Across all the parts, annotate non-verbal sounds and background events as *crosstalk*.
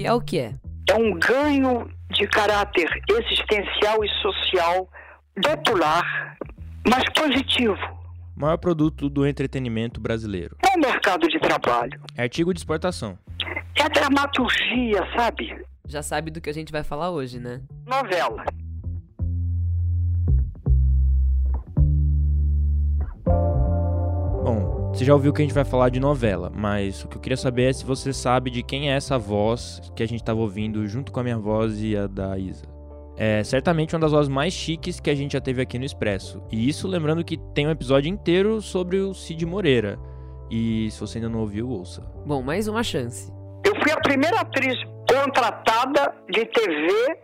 que é o que é? É um ganho de caráter existencial e social popular, mas positivo. Maior produto do entretenimento brasileiro. É o mercado de trabalho. É artigo de exportação. É a dramaturgia, sabe? Já sabe do que a gente vai falar hoje, né? Novela. Você já ouviu que a gente vai falar de novela, mas o que eu queria saber é se você sabe de quem é essa voz que a gente estava ouvindo junto com a minha voz e a da Isa. É certamente uma das vozes mais chiques que a gente já teve aqui no Expresso. E isso lembrando que tem um episódio inteiro sobre o Cid Moreira. E se você ainda não ouviu, ouça. Bom, mais uma chance. Eu fui a primeira atriz contratada de TV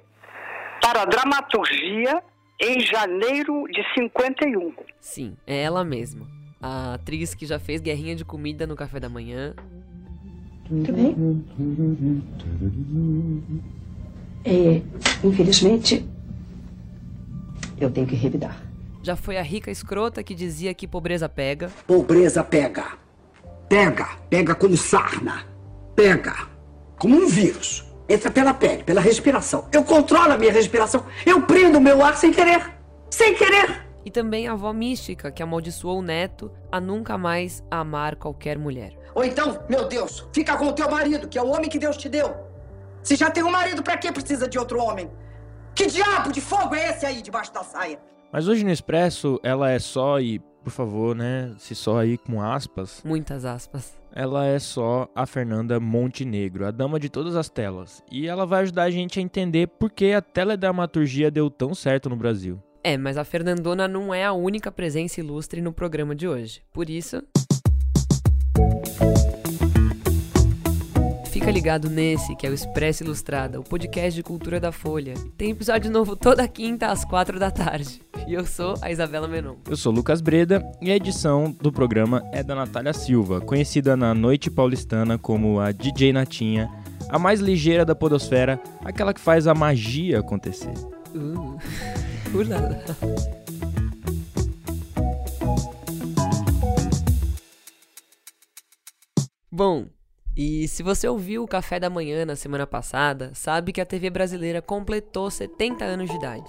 para dramaturgia em janeiro de 51. Sim, é ela mesma. A atriz que já fez guerrinha de comida no café da manhã. Tudo bem? É, infelizmente, eu tenho que revidar. Já foi a rica escrota que dizia que pobreza pega. Pobreza pega. Pega. Pega como sarna. Pega. Como um vírus. Entra pela pele, pela respiração. Eu controlo a minha respiração. Eu prendo o meu ar sem querer. Sem querer. E também a avó mística que amaldiçoou o neto a nunca mais amar qualquer mulher. Ou então, meu Deus, fica com o teu marido, que é o homem que Deus te deu. Se já tem um marido, pra que precisa de outro homem? Que diabo de fogo é esse aí debaixo da saia? Mas hoje no Expresso, ela é só e, por favor, né, se só aí com aspas. Muitas aspas. Ela é só a Fernanda Montenegro, a dama de todas as telas. E ela vai ajudar a gente a entender por que a teledramaturgia deu tão certo no Brasil. É, mas a Fernandona não é a única presença ilustre no programa de hoje. Por isso. Fica ligado nesse, que é o Expresso Ilustrada, o podcast de cultura da Folha. Tem episódio novo toda quinta às quatro da tarde. E eu sou a Isabela Menon. Eu sou Lucas Breda e a edição do programa é da Natália Silva, conhecida na noite paulistana como a DJ Natinha, a mais ligeira da podosfera, aquela que faz a magia acontecer. Uh, *laughs* ulala. Bom, e se você ouviu o café da manhã na semana passada, sabe que a TV brasileira completou 70 anos de idade.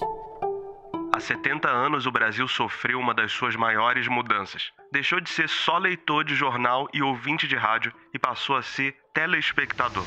Há 70 anos, o Brasil sofreu uma das suas maiores mudanças. Deixou de ser só leitor de jornal e ouvinte de rádio e passou a ser telespectador.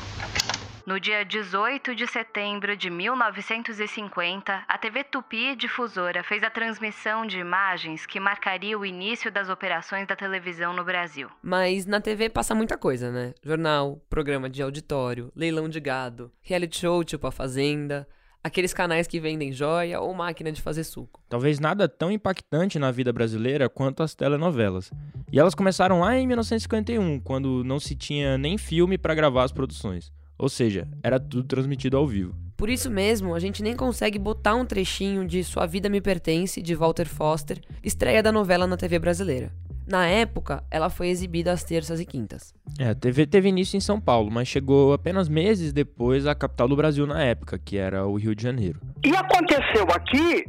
No dia 18 de setembro de 1950, a TV Tupi Difusora fez a transmissão de imagens que marcaria o início das operações da televisão no Brasil. Mas na TV passa muita coisa, né? Jornal, programa de auditório, leilão de gado, reality show tipo A Fazenda, aqueles canais que vendem joia ou máquina de fazer suco. Talvez nada tão impactante na vida brasileira quanto as telenovelas. E elas começaram lá em 1951, quando não se tinha nem filme para gravar as produções. Ou seja, era tudo transmitido ao vivo. Por isso mesmo, a gente nem consegue botar um trechinho de Sua Vida Me Pertence, de Walter Foster, estreia da novela na TV brasileira. Na época, ela foi exibida às terças e quintas. É, a TV teve início em São Paulo, mas chegou apenas meses depois à capital do Brasil na época, que era o Rio de Janeiro. E aconteceu aqui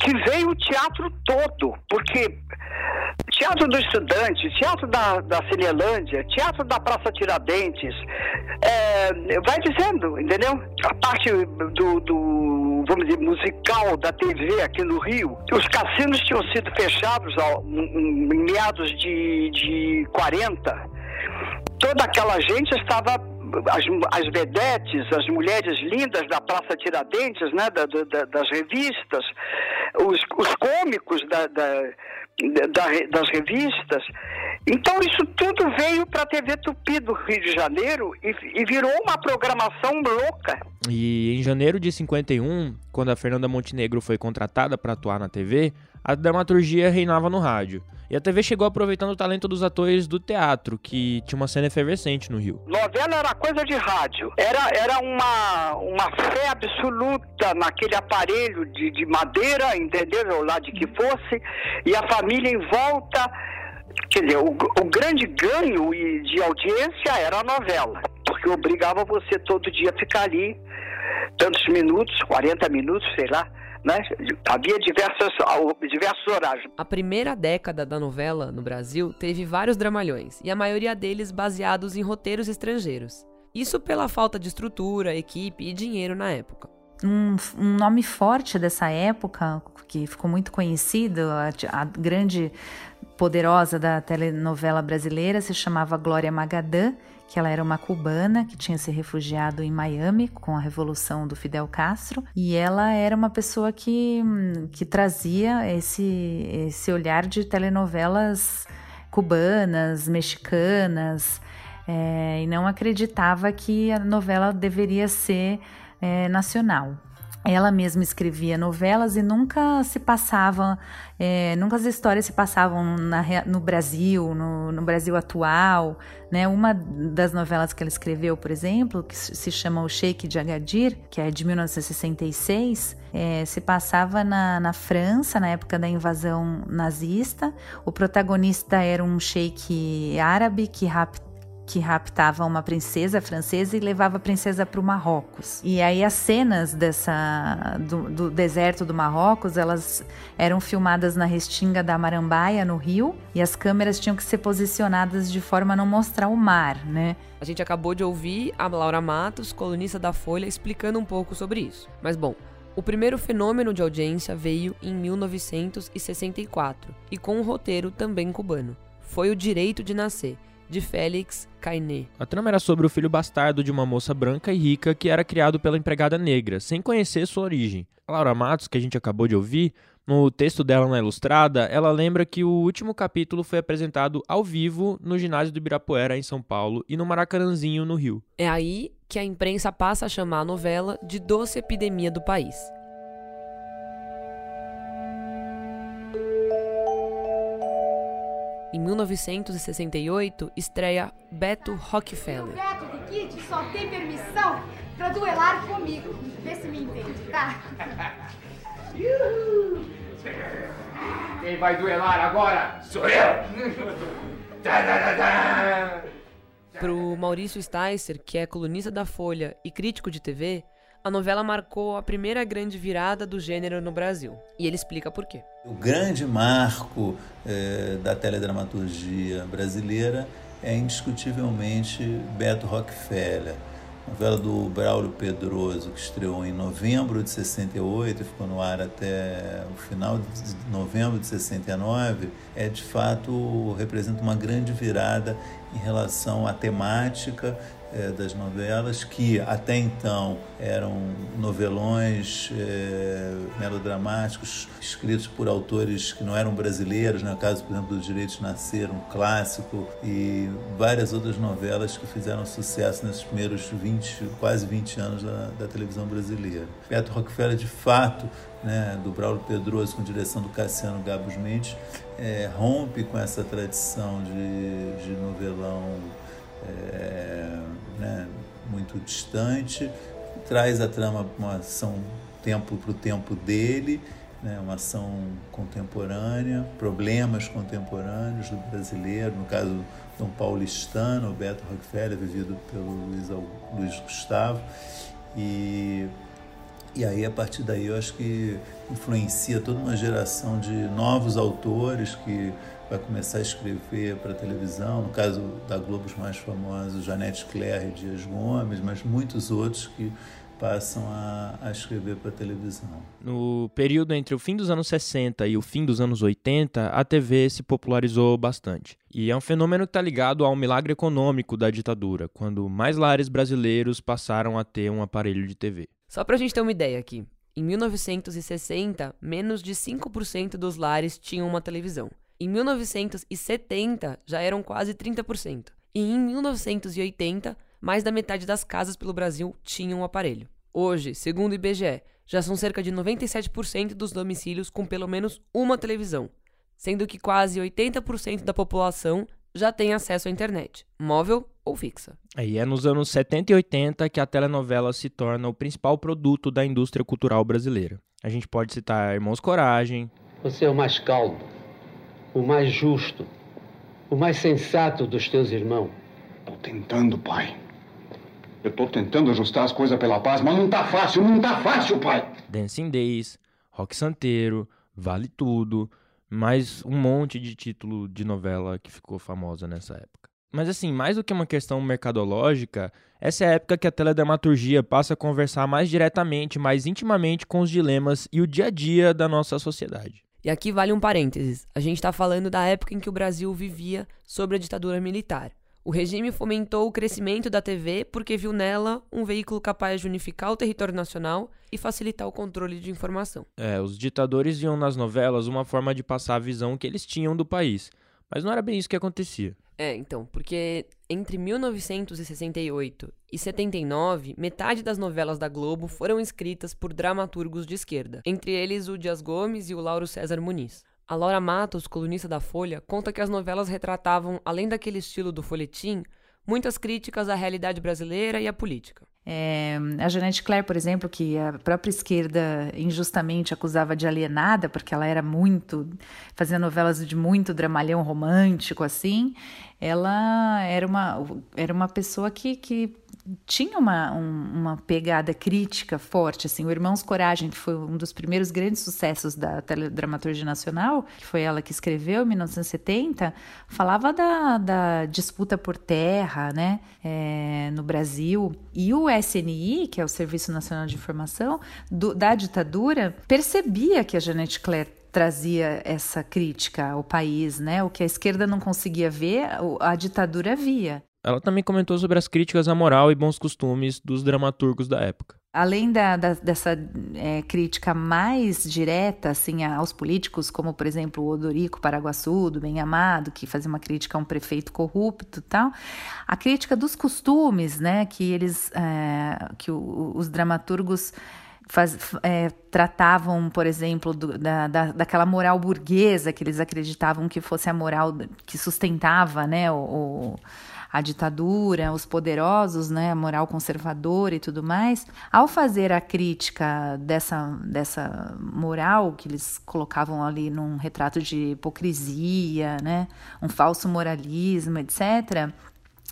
que veio o teatro todo, porque Teatro do Estudante, Teatro da, da Cinelândia, Teatro da Praça Tiradentes, é, vai dizendo, entendeu? A parte do, do, vamos dizer, musical da TV aqui no Rio, os cassinos tinham sido fechados em, em meados de, de 40. Toda aquela gente estava as, as vedetes, as mulheres lindas da Praça Tiradentes, né, da, da, das revistas, os, os cômicos da, da, das revistas. Então isso tudo veio para a TV Tupi do Rio de Janeiro e, e, virou uma programação louca. E em janeiro de 51, quando a Fernanda Montenegro foi contratada para atuar na TV, a dramaturgia reinava no rádio. E a TV chegou aproveitando o talento dos atores do teatro, que tinha uma cena efervescente no Rio. Novela era coisa de rádio. Era, era uma, uma fé absoluta naquele aparelho de, de madeira, entendeu? Ou lá de que fosse. E a família em volta. Quer dizer, o, o grande ganho de audiência era a novela. Porque obrigava você todo dia a ficar ali tantos minutos, 40 minutos, sei lá né? Havia diversas, diversos horários. A primeira década da novela no Brasil teve vários dramalhões, e a maioria deles baseados em roteiros estrangeiros. Isso pela falta de estrutura, equipe e dinheiro na época. Um, um nome forte dessa época, que ficou muito conhecido, a, a grande poderosa da telenovela brasileira se chamava Glória Magadã, que ela era uma cubana que tinha se refugiado em Miami com a revolução do Fidel Castro, e ela era uma pessoa que, que trazia esse, esse olhar de telenovelas cubanas, mexicanas, é, e não acreditava que a novela deveria ser é, nacional. Ela mesma escrevia novelas e nunca se passavam, é, nunca as histórias se passavam na, no Brasil, no, no, Brasil atual. Né? Uma das novelas que ela escreveu, por exemplo, que se chama O Sheik de Agadir, que é de 1966, é, se passava na, na França, na época da invasão nazista. O protagonista era um sheik árabe que raptou que raptava uma princesa francesa e levava a princesa para o Marrocos. E aí as cenas dessa do, do, deserto do Marrocos, elas eram filmadas na restinga da Marambaia, no rio, e as câmeras tinham que ser posicionadas de forma a não mostrar o mar, né? A gente acabou de ouvir a Laura Matos, colunista da Folha, explicando um pouco sobre isso. Mas bom, o primeiro fenômeno de audiência veio em 1964 e com um roteiro também cubano. Foi o Direito de Nascer, de Félix Cainé. A trama era sobre o filho bastardo de uma moça branca e rica que era criado pela empregada negra, sem conhecer sua origem. A Laura Matos, que a gente acabou de ouvir, no texto dela na Ilustrada, ela lembra que o último capítulo foi apresentado ao vivo no ginásio do Ibirapuera, em São Paulo, e no Maracanãzinho, no Rio. É aí que a imprensa passa a chamar a novela de doce epidemia do país. Em 1968, estreia Beto Rockefeller. O Beto de Kid só tem permissão pra duelar comigo. Vê se me entende, tá? Quem vai duelar agora? Sou eu! *laughs* Pro Maurício Sticer, que é colunista da Folha e crítico de TV, a novela marcou a primeira grande virada do gênero no Brasil. E ele explica por quê. O grande marco eh, da teledramaturgia brasileira é indiscutivelmente Beto Rockefeller, novela do Braulio Pedroso, que estreou em novembro de 68 e ficou no ar até o final de novembro de 69, é de fato representa uma grande virada em relação à temática é, das novelas, que até então eram novelões é, melodramáticos escritos por autores que não eram brasileiros, no né? caso, por exemplo, do Direito de Nascer, um clássico, e várias outras novelas que fizeram sucesso nesses primeiros 20, quase 20 anos da, da televisão brasileira. Beto Rockefeller, de fato, né, do Braulio Pedroso, com direção do Cassiano Gabos Mendes, é, rompe com essa tradição de, de novelão é, né, muito distante, traz a trama uma ação tempo para o tempo dele, né, uma ação contemporânea, problemas contemporâneos do brasileiro, no caso do paulistano, o Beto Rockefeller, vivido pelo Luiz, Luiz Gustavo, e, e aí a partir daí eu acho que influencia toda uma geração de novos autores que vai começar a escrever para televisão, no caso da Globo os mais famosos, Janete Claire e Dias Gomes, mas muitos outros que passam a, a escrever para televisão. No período entre o fim dos anos 60 e o fim dos anos 80, a TV se popularizou bastante. E é um fenômeno que está ligado ao milagre econômico da ditadura, quando mais lares brasileiros passaram a ter um aparelho de TV. Só para a gente ter uma ideia aqui, em 1960, menos de 5% dos lares tinham uma televisão. Em 1970, já eram quase 30%. E em 1980, mais da metade das casas pelo Brasil tinham um aparelho. Hoje, segundo o IBGE, já são cerca de 97% dos domicílios com pelo menos uma televisão, sendo que quase 80% da população já tem acesso à internet, móvel ou fixa. E é nos anos 70 e 80 que a telenovela se torna o principal produto da indústria cultural brasileira. A gente pode citar Irmãos Coragem. Você é o mais calmo o mais justo, o mais sensato dos teus irmãos. Tô tentando, pai. Eu tô tentando ajustar as coisas pela paz, mas não tá fácil, não tá fácil, pai. Dancing Days, Rock Santeiro, Vale Tudo, mais um monte de título de novela que ficou famosa nessa época. Mas assim, mais do que uma questão mercadológica, essa é a época que a teledramaturgia passa a conversar mais diretamente, mais intimamente com os dilemas e o dia a dia da nossa sociedade. E aqui vale um parênteses: a gente está falando da época em que o Brasil vivia sob a ditadura militar. O regime fomentou o crescimento da TV porque viu nela um veículo capaz de unificar o território nacional e facilitar o controle de informação. É, os ditadores viam nas novelas uma forma de passar a visão que eles tinham do país. Mas não era bem isso que acontecia. É, então, porque entre 1968 e 79, metade das novelas da Globo foram escritas por dramaturgos de esquerda, entre eles o Dias Gomes e o Lauro César Muniz. A Laura Matos, colunista da Folha, conta que as novelas retratavam, além daquele estilo do folhetim, muitas críticas à realidade brasileira e à política. É, a Janete Claire, por exemplo, que a própria esquerda injustamente acusava de alienada, porque ela era muito. fazia novelas de muito dramalhão romântico, assim, ela era uma, era uma pessoa que, que tinha uma, um, uma pegada crítica forte, assim, o Irmãos Coragem, que foi um dos primeiros grandes sucessos da teledramaturgia nacional, que foi ela que escreveu em 1970, falava da, da disputa por terra, né, é, no Brasil, e o SNI, que é o Serviço Nacional de Informação, do, da ditadura, percebia que a Janete Claire trazia essa crítica ao país, né? O que a esquerda não conseguia ver, a ditadura via. Ela também comentou sobre as críticas à moral e bons costumes dos dramaturgos da época. Além da, da, dessa é, crítica mais direta assim, aos políticos, como por exemplo o Odorico Paraguaçu, do Bem Amado, que fazia uma crítica a um prefeito corrupto tal, a crítica dos costumes, né, que eles, é, que o, os dramaturgos Faz, é, tratavam, por exemplo, do, da, da, daquela moral burguesa que eles acreditavam que fosse a moral que sustentava né, o, o a ditadura, os poderosos, né, a moral conservadora e tudo mais, ao fazer a crítica dessa, dessa moral que eles colocavam ali num retrato de hipocrisia, né, um falso moralismo, etc.,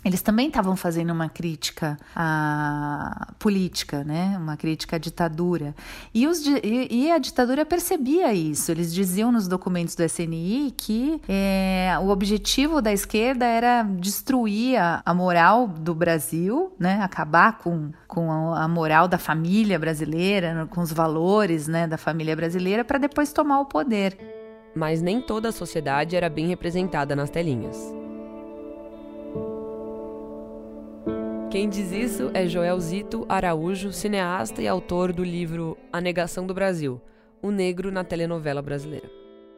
eles também estavam fazendo uma crítica à política, né? uma crítica à ditadura. E, os, e, e, a ditadura percebia isso. Eles diziam nos documentos do SNI que é, o objetivo da esquerda era destruir a, a, moral do Brasil, né? acabar com, com a, a moral da família brasileira, com os valores né, da família brasileira, para depois tomar o poder. Mas nem toda a sociedade era bem representada nas telinhas. Quem diz isso é Joel Zito Araújo, cineasta e autor do livro A Negação do Brasil, o negro na telenovela brasileira.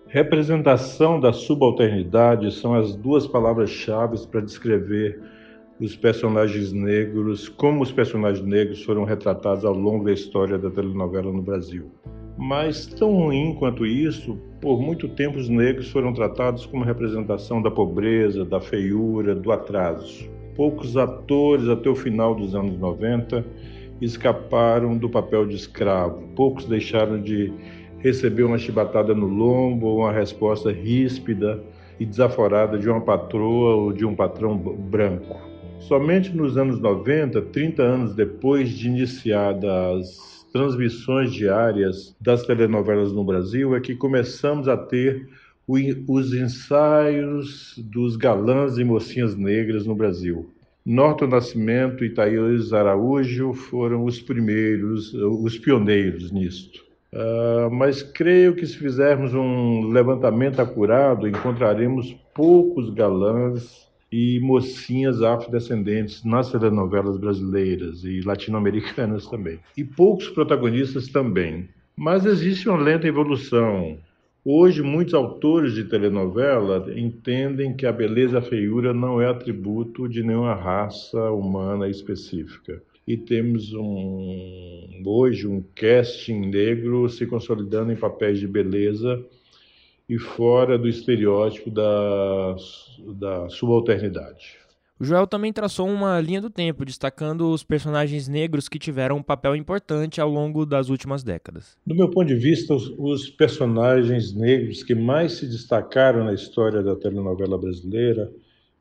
Representação da subalternidade são as duas palavras-chave para descrever os personagens negros, como os personagens negros foram retratados ao longo da história da telenovela no Brasil. Mas, tão ruim quanto isso, por muito tempo os negros foram tratados como representação da pobreza, da feiura, do atraso poucos atores até o final dos anos 90 escaparam do papel de escravo. Poucos deixaram de receber uma chibatada no lombo ou uma resposta ríspida e desaforada de uma patroa ou de um patrão branco. Somente nos anos 90, 30 anos depois de iniciadas as transmissões diárias das telenovelas no Brasil, é que começamos a ter os ensaios dos galãs e mocinhas negras no Brasil. Norton Nascimento e Thaís Araújo foram os primeiros, os pioneiros nisto. Uh, mas creio que se fizermos um levantamento acurado, encontraremos poucos galãs e mocinhas afrodescendentes nas telenovelas brasileiras e latino-americanas também. E poucos protagonistas também. Mas existe uma lenta evolução. Hoje, muitos autores de telenovela entendem que a beleza e a feiura não é atributo de nenhuma raça humana específica. E temos um, hoje um casting negro se consolidando em papéis de beleza e fora do estereótipo da, da subalternidade. O Joel também traçou uma linha do tempo, destacando os personagens negros que tiveram um papel importante ao longo das últimas décadas. Do meu ponto de vista, os, os personagens negros que mais se destacaram na história da telenovela brasileira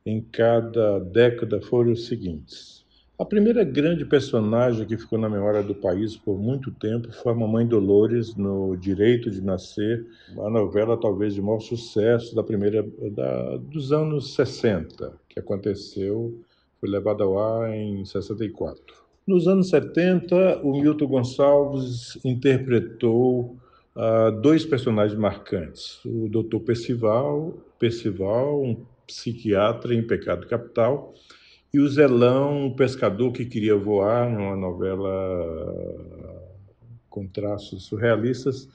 em cada década foram os seguintes: A primeira grande personagem que ficou na memória do país por muito tempo foi a Mamãe Dolores no Direito de Nascer, a novela talvez de maior sucesso da primeira da, dos anos 60, que aconteceu, foi levada ao ar em 64. Nos anos 70, o Milton Gonçalves interpretou uh, dois personagens marcantes: o Dr. Percival, Percival, um psiquiatra em pecado capital, e o Zelão, um pescador que queria voar, numa novela com traços surrealistas,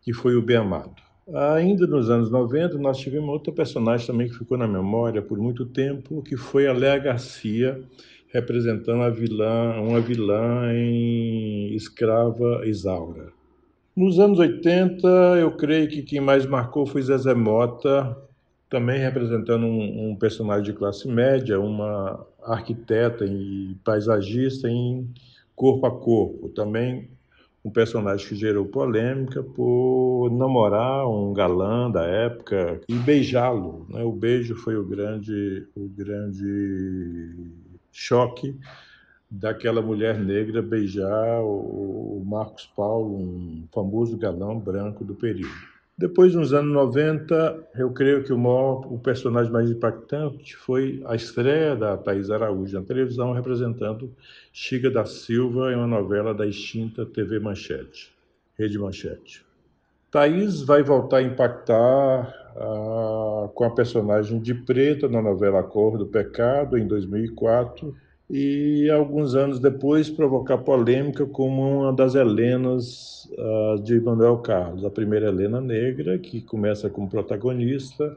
que foi o Bem Amado. Ainda nos anos 90, nós tivemos outro personagem também que ficou na memória por muito tempo, que foi a Léa Garcia, representando a vilã, uma vilã em Escrava Isaura. Nos anos 80, eu creio que quem mais marcou foi Zezé Mota, também representando um, um, personagem de classe média, uma arquiteta e paisagista em Corpo a Corpo. Também um personagem que gerou polêmica por namorar um galã da época e beijá-lo. Né? O beijo foi o grande, o grande choque daquela mulher negra beijar o Marcos Paulo, um famoso galã branco do período. Depois, nos anos 90, eu creio que o, maior, o personagem mais impactante foi a estreia da Thais Araújo na televisão, representando Chica da Silva em uma novela da extinta TV Manchete, Rede Manchete. Thais vai voltar a impactar ah, com a personagem de Preta na novela Cor do Pecado, em 2004, e alguns anos depois provocar polêmica como uma das Helenas uh, de Manuel Carlos, a primeira Helena negra, que começa como protagonista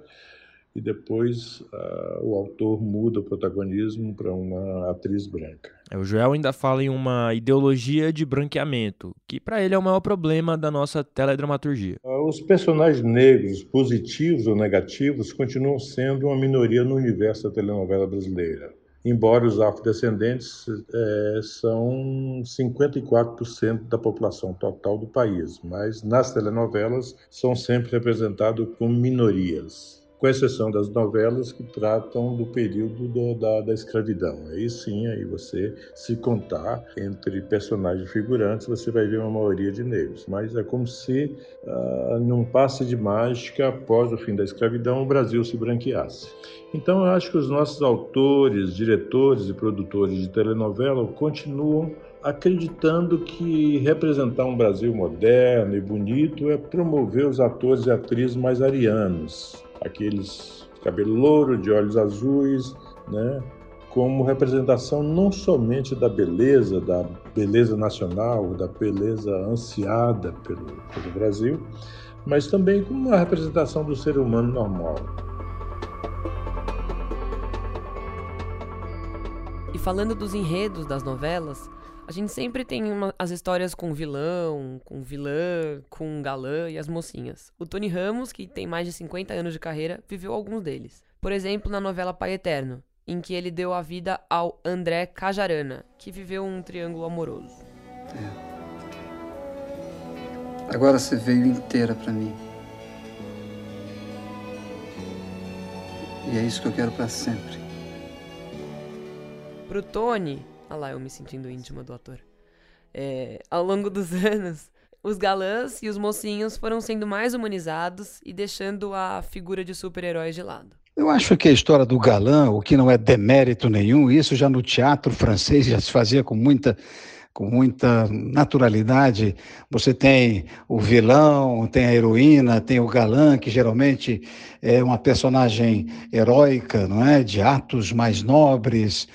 e depois uh, o autor muda o protagonismo para uma atriz branca. É, o Joel ainda fala em uma ideologia de branqueamento, que para ele é o maior problema da nossa teledramaturgia. Uh, os personagens negros, positivos ou negativos, continuam sendo uma minoria no universo da telenovela brasileira embora os afrodescendentes é, são 54% da população total do país, mas nas telenovelas são sempre representados como minorias com exceção das novelas que tratam do período do, da, da escravidão. Aí sim, aí você se contar entre personagens figurantes, você vai ver uma maioria de negros. Mas é como se, uh, num passe de mágica, após o fim da escravidão, o Brasil se branqueasse. Então, eu acho que os nossos autores, diretores e produtores de telenovela continuam acreditando que representar um Brasil moderno e bonito é promover os atores e atrizes mais arianos, aqueles cabelo louro, de olhos azuis, né? como representação não somente da beleza, da beleza nacional, da beleza ansiada pelo, pelo Brasil, mas também como uma representação do ser humano normal. E falando dos enredos das novelas, a gente sempre tem uma, as histórias com vilão, com vilã, com galã e as mocinhas. O Tony Ramos, que tem mais de 50 anos de carreira, viveu alguns deles. Por exemplo, na novela Pai Eterno, em que ele deu a vida ao André Cajarana, que viveu um triângulo amoroso. É. Agora você veio inteira para mim. E é isso que eu quero para sempre. Pro Tony, Olha lá, eu me sentindo íntima do ator. É, ao longo dos *laughs* anos, os galãs e os mocinhos foram sendo mais humanizados e deixando a figura de super-heróis de lado. Eu acho que a história do galã, o que não é demérito nenhum, isso já no teatro francês já se fazia com muita com muita naturalidade. Você tem o vilão, tem a heroína, tem o galã, que geralmente é uma personagem heróica, não é? De atos mais nobres.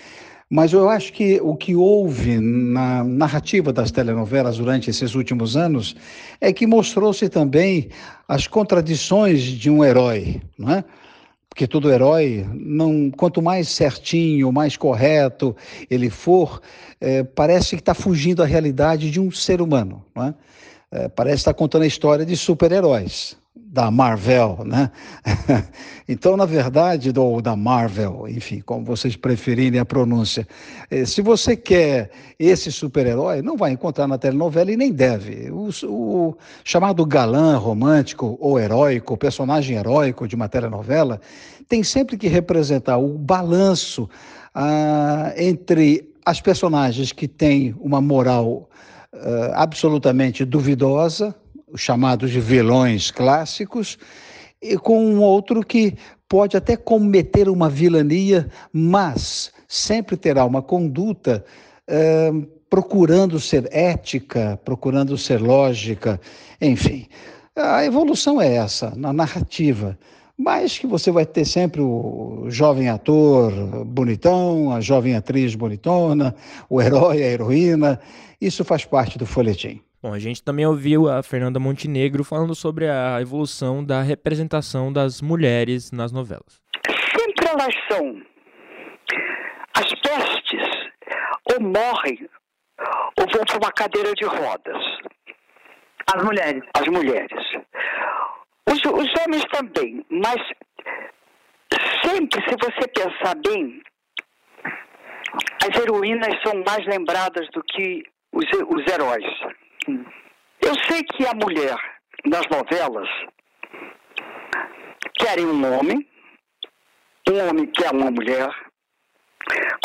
Mas eu acho que o que houve na narrativa das telenovelas durante esses últimos anos é que mostrou-se também as contradições de um herói, não é? Porque todo herói, não, quanto mais certinho, mais correto ele for, é, parece que está fugindo da realidade de um ser humano. Não é? É, parece estar contando a história de super-heróis da Marvel, né? *laughs* então, na verdade, do, da Marvel, enfim, como vocês preferirem a pronúncia, eh, se você quer esse super-herói, não vai encontrar na telenovela e nem deve. O, o, chamado galã romântico ou heróico, personagem heróico de uma telenovela, tem sempre que representar o balanço ah, entre as personagens que têm uma moral uh, absolutamente duvidosa, os chamados de vilões clássicos, e com um outro que pode até cometer uma vilania, mas sempre terá uma conduta uh, procurando ser ética, procurando ser lógica, enfim. A evolução é essa, na narrativa. Mas que você vai ter sempre o jovem ator bonitão, a jovem atriz bonitona, o herói, a heroína. Isso faz parte do folhetim. Bom, a gente também ouviu a Fernanda Montenegro falando sobre a evolução da representação das mulheres nas novelas. Sempre elas são as pestes, ou morrem, ou vão para uma cadeira de rodas. As mulheres. As mulheres. Os, os homens também, mas sempre, se você pensar bem, as heroínas são mais lembradas do que os, os heróis. Eu sei que a mulher nas novelas querem um homem, um homem quer uma mulher.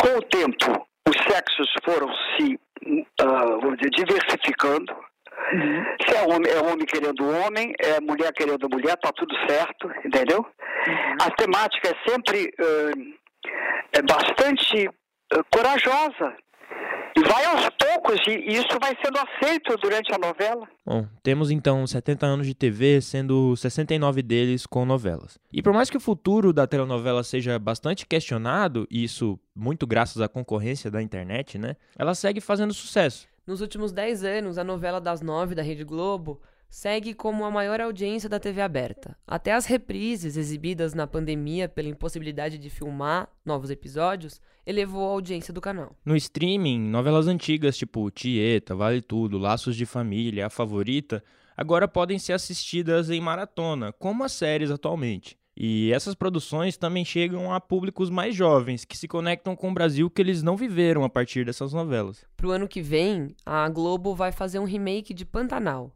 Com o tempo, os sexos foram se uh, diversificando. Uhum. Se é homem, é homem querendo homem, é mulher querendo mulher, tá tudo certo, entendeu? Uhum. A temática é sempre uh, é bastante uh, corajosa. E vai aos poucos, e isso vai sendo aceito durante a novela. Bom, temos então 70 anos de TV, sendo 69 deles com novelas. E por mais que o futuro da telenovela seja bastante questionado, e isso muito graças à concorrência da internet, né? Ela segue fazendo sucesso. Nos últimos 10 anos, a novela das nove da Rede Globo segue como a maior audiência da TV aberta. Até as reprises exibidas na pandemia pela impossibilidade de filmar novos episódios elevou a audiência do canal. No streaming, novelas antigas tipo Tieta, Vale Tudo, Laços de Família, A Favorita, agora podem ser assistidas em maratona, como as séries atualmente. E essas produções também chegam a públicos mais jovens, que se conectam com o Brasil que eles não viveram a partir dessas novelas. Pro ano que vem, a Globo vai fazer um remake de Pantanal,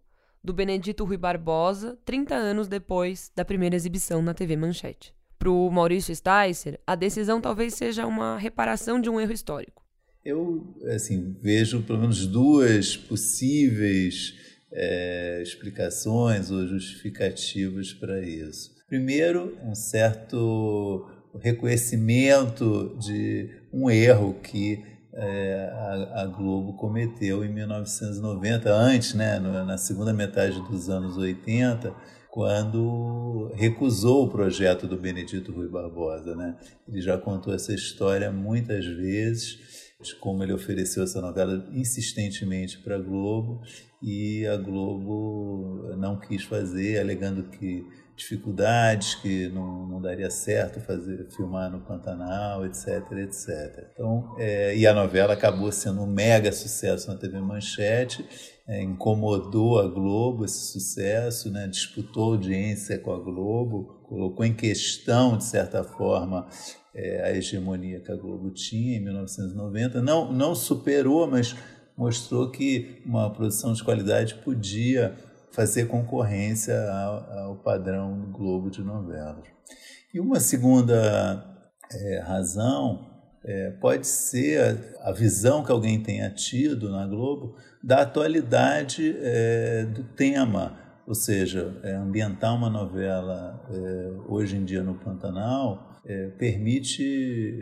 do Benedito Rui Barbosa, 30 anos depois da primeira exibição na TV Manchete. Pro Maurício Sticer, a decisão talvez seja uma reparação de um erro histórico. Eu, assim, vejo pelo menos duas possíveis é, explicações ou justificativas para isso. Primeiro, um certo reconhecimento de um erro que é, a, a, Globo cometeu em 1990, antes, né, na segunda metade dos anos 80, quando recusou o projeto do Benedito Rui Barbosa. Né? Ele já contou essa história muitas vezes, de como ele ofereceu essa novela insistentemente para a Globo e a Globo não quis fazer, alegando que dificuldades, que não, não daria certo fazer filmar no Pantanal, etc, etc. Então, é, e a novela acabou sendo um mega sucesso na TV Manchete, é, incomodou a Globo esse sucesso, né, disputou audiência com a Globo, colocou em questão, de certa forma, é, a hegemonia que a Globo tinha em 1990. Não, não superou, mas mostrou que uma produção de qualidade podia fazer concorrência ao, padrão do Globo de novelas. E uma segunda é, razão é, pode ser a, a, visão que alguém tenha tido na Globo da atualidade é, do tema, ou seja, é, ambientar uma novela é, hoje em dia no Pantanal é, permite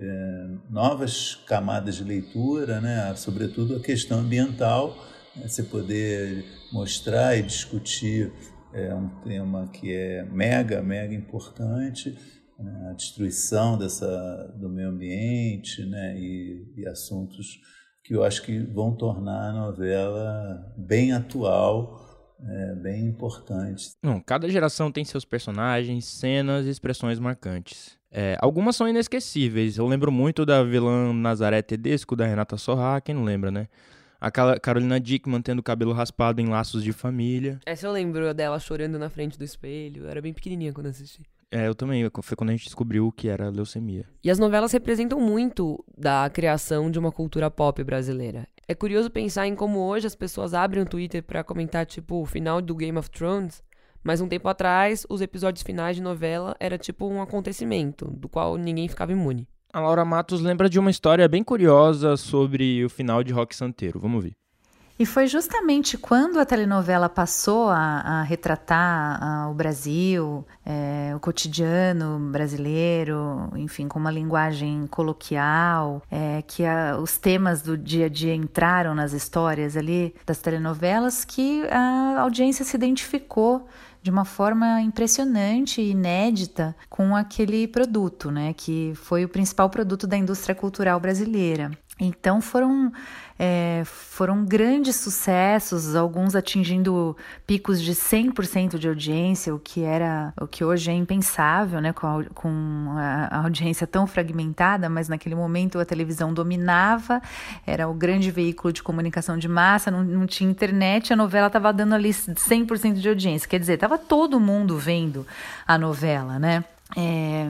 novas camadas de leitura, né? sobretudo a questão ambiental, né? você poder mostrar e discutir é um tema que é mega, mega importante, né? a destruição dessa, do meio ambiente né? e, e assuntos que eu acho que vão tornar a novela bem atual, é, bem importante. Não, cada geração tem seus personagens, cenas e expressões marcantes. É, algumas são inesquecíveis. Eu lembro muito da vilã Nazaré Tedesco, da Renata Sorra, quem não lembra, né? A Carolina Dick mantendo o cabelo raspado em laços de família. Essa eu lembro dela chorando na frente do espelho. Eu era bem pequenininha quando assisti. É, eu também. Foi quando a gente descobriu o que era leucemia. E as novelas representam muito da criação de uma cultura pop brasileira. É curioso pensar em como hoje as pessoas abrem o Twitter para comentar, tipo, o final do Game of Thrones. Mas um tempo atrás, os episódios finais de novela era tipo um acontecimento, do qual ninguém ficava imune. A Laura Matos lembra de uma história bem curiosa sobre o final de Rock Santeiro. Vamos ver. E foi justamente quando a telenovela passou a, a retratar a, o Brasil, é, o cotidiano brasileiro, enfim, com uma linguagem coloquial, é, que a, os temas do dia a dia entraram nas histórias ali das telenovelas, que a audiência se identificou de uma forma impressionante e inédita com aquele produto, né, que foi o principal produto da indústria cultural brasileira. Então foram é, foram grandes sucessos, alguns atingindo picos de 100% de audiência, o que era o que hoje é impensável, né, com, a, com a, audiência tão fragmentada, mas naquele momento a televisão dominava, era o grande veículo de comunicação de massa, não, não tinha internet, a novela estava dando ali 100% de audiência, quer dizer, estava todo mundo vendo a novela, né? É,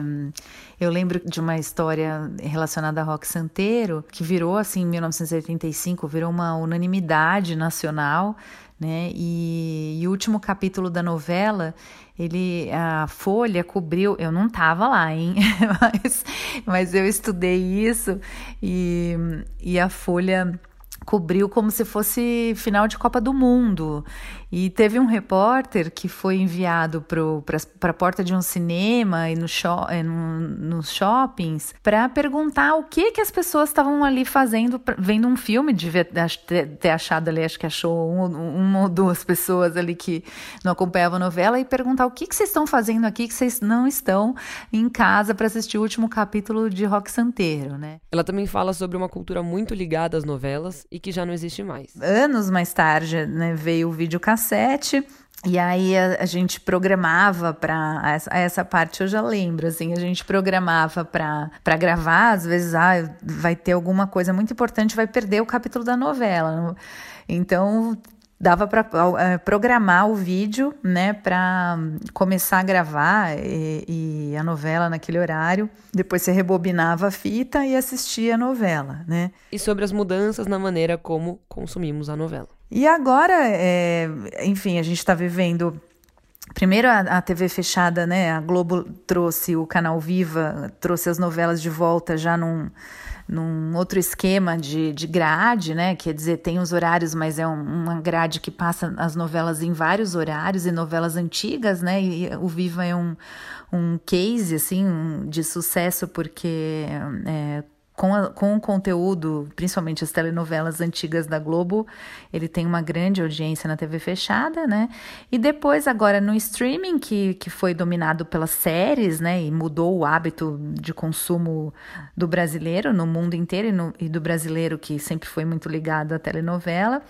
eu lembro de uma história relacionada a rock santeiro que virou assim em 1985, virou uma unanimidade nacional, né? E, e o último capítulo da novela, ele a Folha cobriu, eu não tava lá, hein? *laughs* mas, mas eu estudei isso e, e a Folha cobriu como se fosse final de Copa do Mundo. E teve um repórter que foi enviado para a porta de um cinema e no shop, eh, no, nos shoppings para perguntar o que que as pessoas estavam ali fazendo, vendo um filme, devia ter achado ali, acho que achou um, uma ou duas pessoas ali que não acompanhavam a novela e perguntar o que, que vocês estão fazendo aqui que vocês não estão em casa para assistir o último capítulo de Rock Santeiro, né? Ela também fala sobre uma cultura muito ligada às novelas e que já não existe mais. Anos mais tarde, né, veio o videocassete. E aí a, a gente programava para essa, essa parte eu já lembro, assim, a gente programava para gravar, às vezes ah, vai ter alguma coisa muito importante, vai perder o capítulo da novela. Então dava para é, programar o vídeo, né, para começar a gravar e, e, a novela naquele horário. Depois você rebobinava a fita e assistia a novela, né? E sobre as mudanças na maneira como consumimos a novela. E agora, é, enfim, a gente está vivendo Primeiro a, a, TV fechada, né? A Globo trouxe o canal Viva, trouxe as novelas de volta já num, num outro esquema de, de grade, né? Quer dizer, tem os horários, mas é um, uma grade que passa as novelas em vários horários e novelas antigas, né? E o Viva é um, um case, assim, de sucesso porque é, com, a, com o conteúdo, principalmente as telenovelas antigas da Globo, ele tem uma grande audiência na TV fechada, né? E depois, agora no streaming, que, que foi dominado pelas séries, né? E mudou o hábito de consumo do brasileiro no mundo inteiro e, no, e do brasileiro que sempre foi muito ligado à telenovela.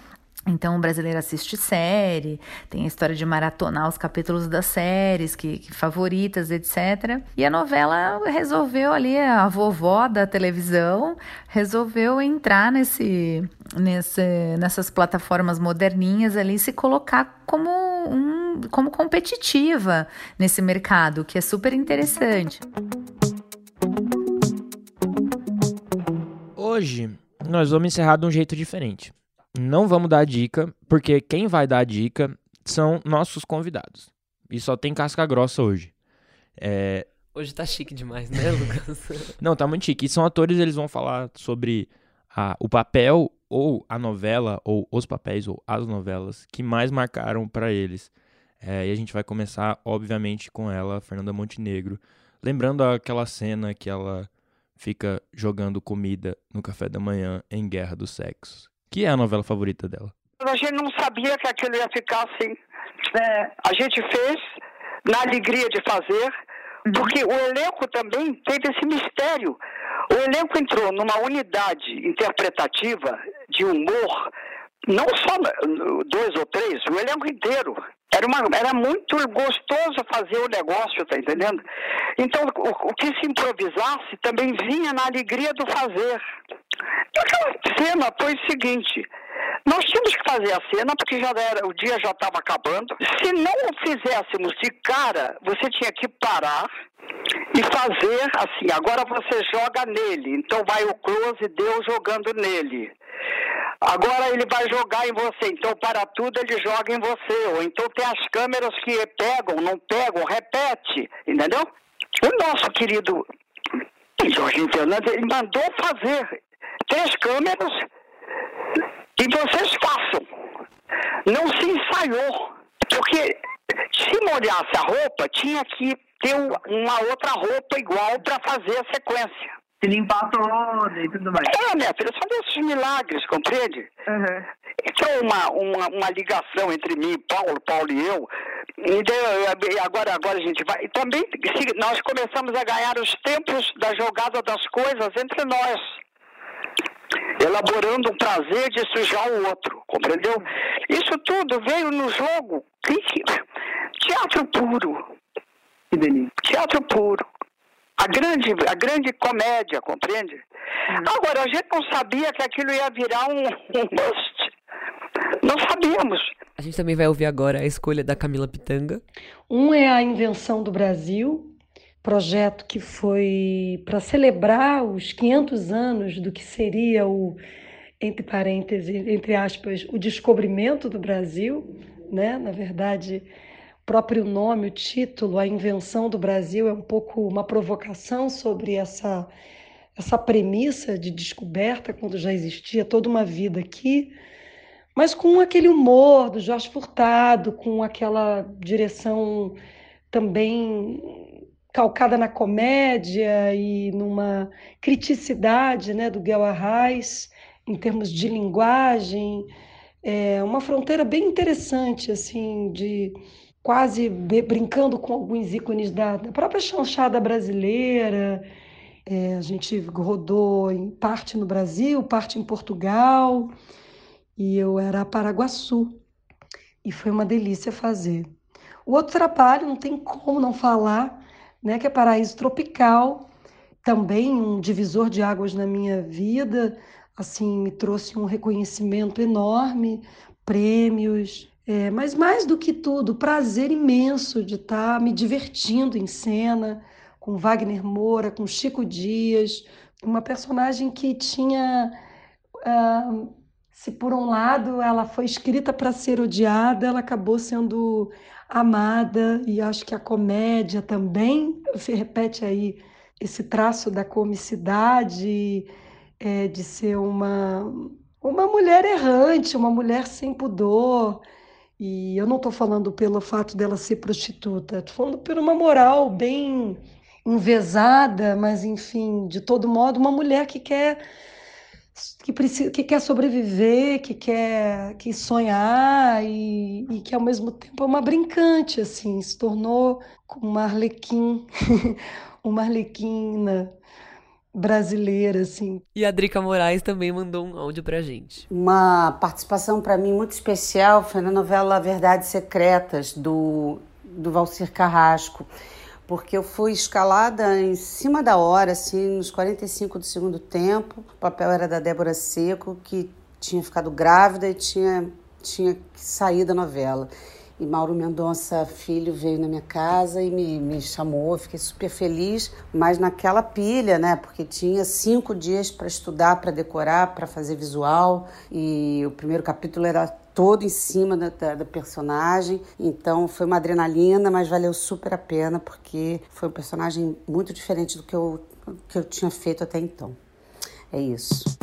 Então, o brasileiro assiste série, tem a história de maratonar os capítulos das séries que, que, favoritas, etc. E a novela resolveu ali, a vovó da televisão resolveu entrar nesse, nesse, nessas plataformas moderninhas ali se colocar como, um, como competitiva nesse mercado, que é super interessante. Hoje, nós vamos encerrar de um jeito diferente não vamos dar dica, porque quem vai dar dica são nossos convidados. E só tem casca grossa hoje. É... Hoje tá chique demais, né, *laughs* Lucas? não, tá muito chique. E são atores, eles vão falar sobre a, o papel ou a novela, ou os papéis, ou as novelas que mais marcaram para eles. É, e a gente vai começar, obviamente, com ela, Fernanda Montenegro. Lembrando aquela cena que ela fica jogando comida no café da manhã em Guerra dos Sexos que é a novela favorita dela? A gente não sabia que aquilo ia ficar assim. É, a gente fez na alegria de fazer, porque o elenco também teve esse mistério. O elenco entrou numa unidade interpretativa de humor, não só dois ou três, o elenco inteiro. Era, uma, era muito gostoso fazer o negócio, tá entendendo? Então, o, o que se improvisasse também vinha na alegria do fazer. E aquela cena foi o seguinte: nós tínhamos que fazer a cena porque já era, o dia já estava acabando. Se não fizéssemos de cara, você tinha que parar e fazer assim. Agora você joga nele. Então vai o close Deus jogando nele. Agora ele vai jogar em você, então para tudo ele joga em você. Ou então tem as câmeras que pegam, não pegam, repete, entendeu? O nosso querido Jorginho Fernandes, ele mandou fazer três câmeras e vocês façam. Não se ensaiou. Porque se molhasse a roupa, tinha que ter uma outra roupa igual para fazer a sequência. Se limpar toda e tudo mais. É, minha filha, são desses milagres, compreende? Uhum. Então, uma, uma, uma ligação entre mim, Paulo, Paulo e eu. E agora, agora a gente vai. E também se nós começamos a ganhar os tempos da jogada das coisas entre nós. Elaborando um prazer de sujar o outro, compreendeu? Isso tudo veio no jogo. Teatro puro. Que delícia. Teatro puro. A grande, a grande comédia, compreende? Agora, a gente não sabia que aquilo ia virar um, um must. Não sabíamos. A gente também vai ouvir agora a escolha da Camila Pitanga. Um é a Invenção do Brasil, projeto que foi para celebrar os 500 anos do que seria o, entre parênteses, entre aspas, o descobrimento do Brasil, né? Na verdade, próprio nome, o título, a invenção do Brasil é um pouco uma provocação sobre essa essa premissa de descoberta quando já existia toda uma vida aqui, mas com aquele humor do Jorge Furtado, com aquela direção também calcada na comédia e numa criticidade né, do Guel Arraes em termos de linguagem, é uma fronteira bem interessante, assim, de quase brincando com alguns ícones da, da própria chanchada brasileira. É, a gente rodou em parte no Brasil, parte em Portugal, e eu era a Paraguaçu, e foi uma delícia fazer. O outro trabalho, não tem como não falar, né, que é Paraíso Tropical, também um divisor de águas na minha vida, assim, me trouxe um reconhecimento enorme, prêmios, é, mas mais do que tudo, prazer imenso de estar me divertindo em cena, com Wagner Moura, com Chico Dias, uma personagem que tinha. Uh, se por um lado ela foi escrita para ser odiada, ela acabou sendo amada, e acho que a comédia também *laughs* repete aí esse traço da comicidade, é, de ser uma, uma mulher errante, uma mulher sem pudor. E eu não estou falando pelo fato dela ser prostituta, estou falando por uma moral bem envesada, mas enfim, de todo modo, uma mulher que quer que precisa, que quer sobreviver, que quer que sonhar e, e que ao mesmo tempo é uma brincante assim, se tornou uma arlequim, *laughs* uma arlequina brasileira assim. E a Drica Moraes também mandou um áudio pra gente. Uma participação para mim muito especial foi na novela Verdades Secretas do do Valcir Carrasco porque eu fui escalada em cima da hora, assim, nos 45 do segundo tempo. O papel era da Débora Seco, que tinha ficado grávida e tinha, tinha que sair da novela. E Mauro Mendonça Filho veio na minha casa e me, me chamou, fiquei super feliz, mas naquela pilha, né? Porque tinha cinco dias para estudar, para decorar, para fazer visual. E o primeiro capítulo era todo em cima da, da, da, personagem. Então foi uma adrenalina, mas valeu super a pena porque foi um personagem muito diferente do que eu, que eu tinha feito até então. É isso.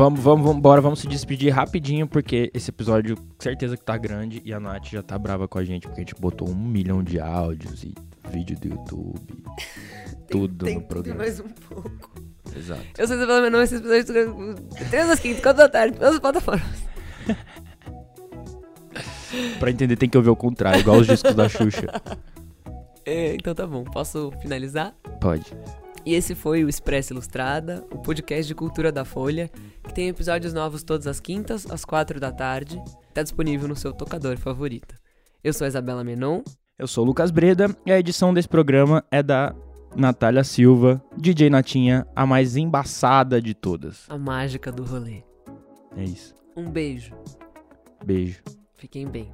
Vamos, vamos, vamos embora, vamos se despedir rapidinho, porque esse episódio, certeza que tá grande, e a Nath já tá brava com a gente, porque a gente botou um milhão de áudios e vídeo do YouTube, *laughs* tudo tem, no programa. mais um pouco. Exato. Eu sei se pelo menos esse episódio 3 das 5, 4 da tarde, todas as plataformas. *laughs* pra entender tem que ouvir o contrário, igual os discos da Xuxa. *laughs* É, então tá bom, posso finalizar? Pode. E esse foi o Expresso Ilustrada, o podcast de cultura da Folha, que tem episódios novos todas as quintas, às quatro da tarde. Tá disponível no seu tocador favorito. Eu sou a Isabela Menon. Eu sou o Lucas Breda e a edição desse programa é da Natália Silva, DJ Natinha, a mais embaçada de todas. A mágica do rolê. É isso. Um beijo. Beijo. Fiquem bem.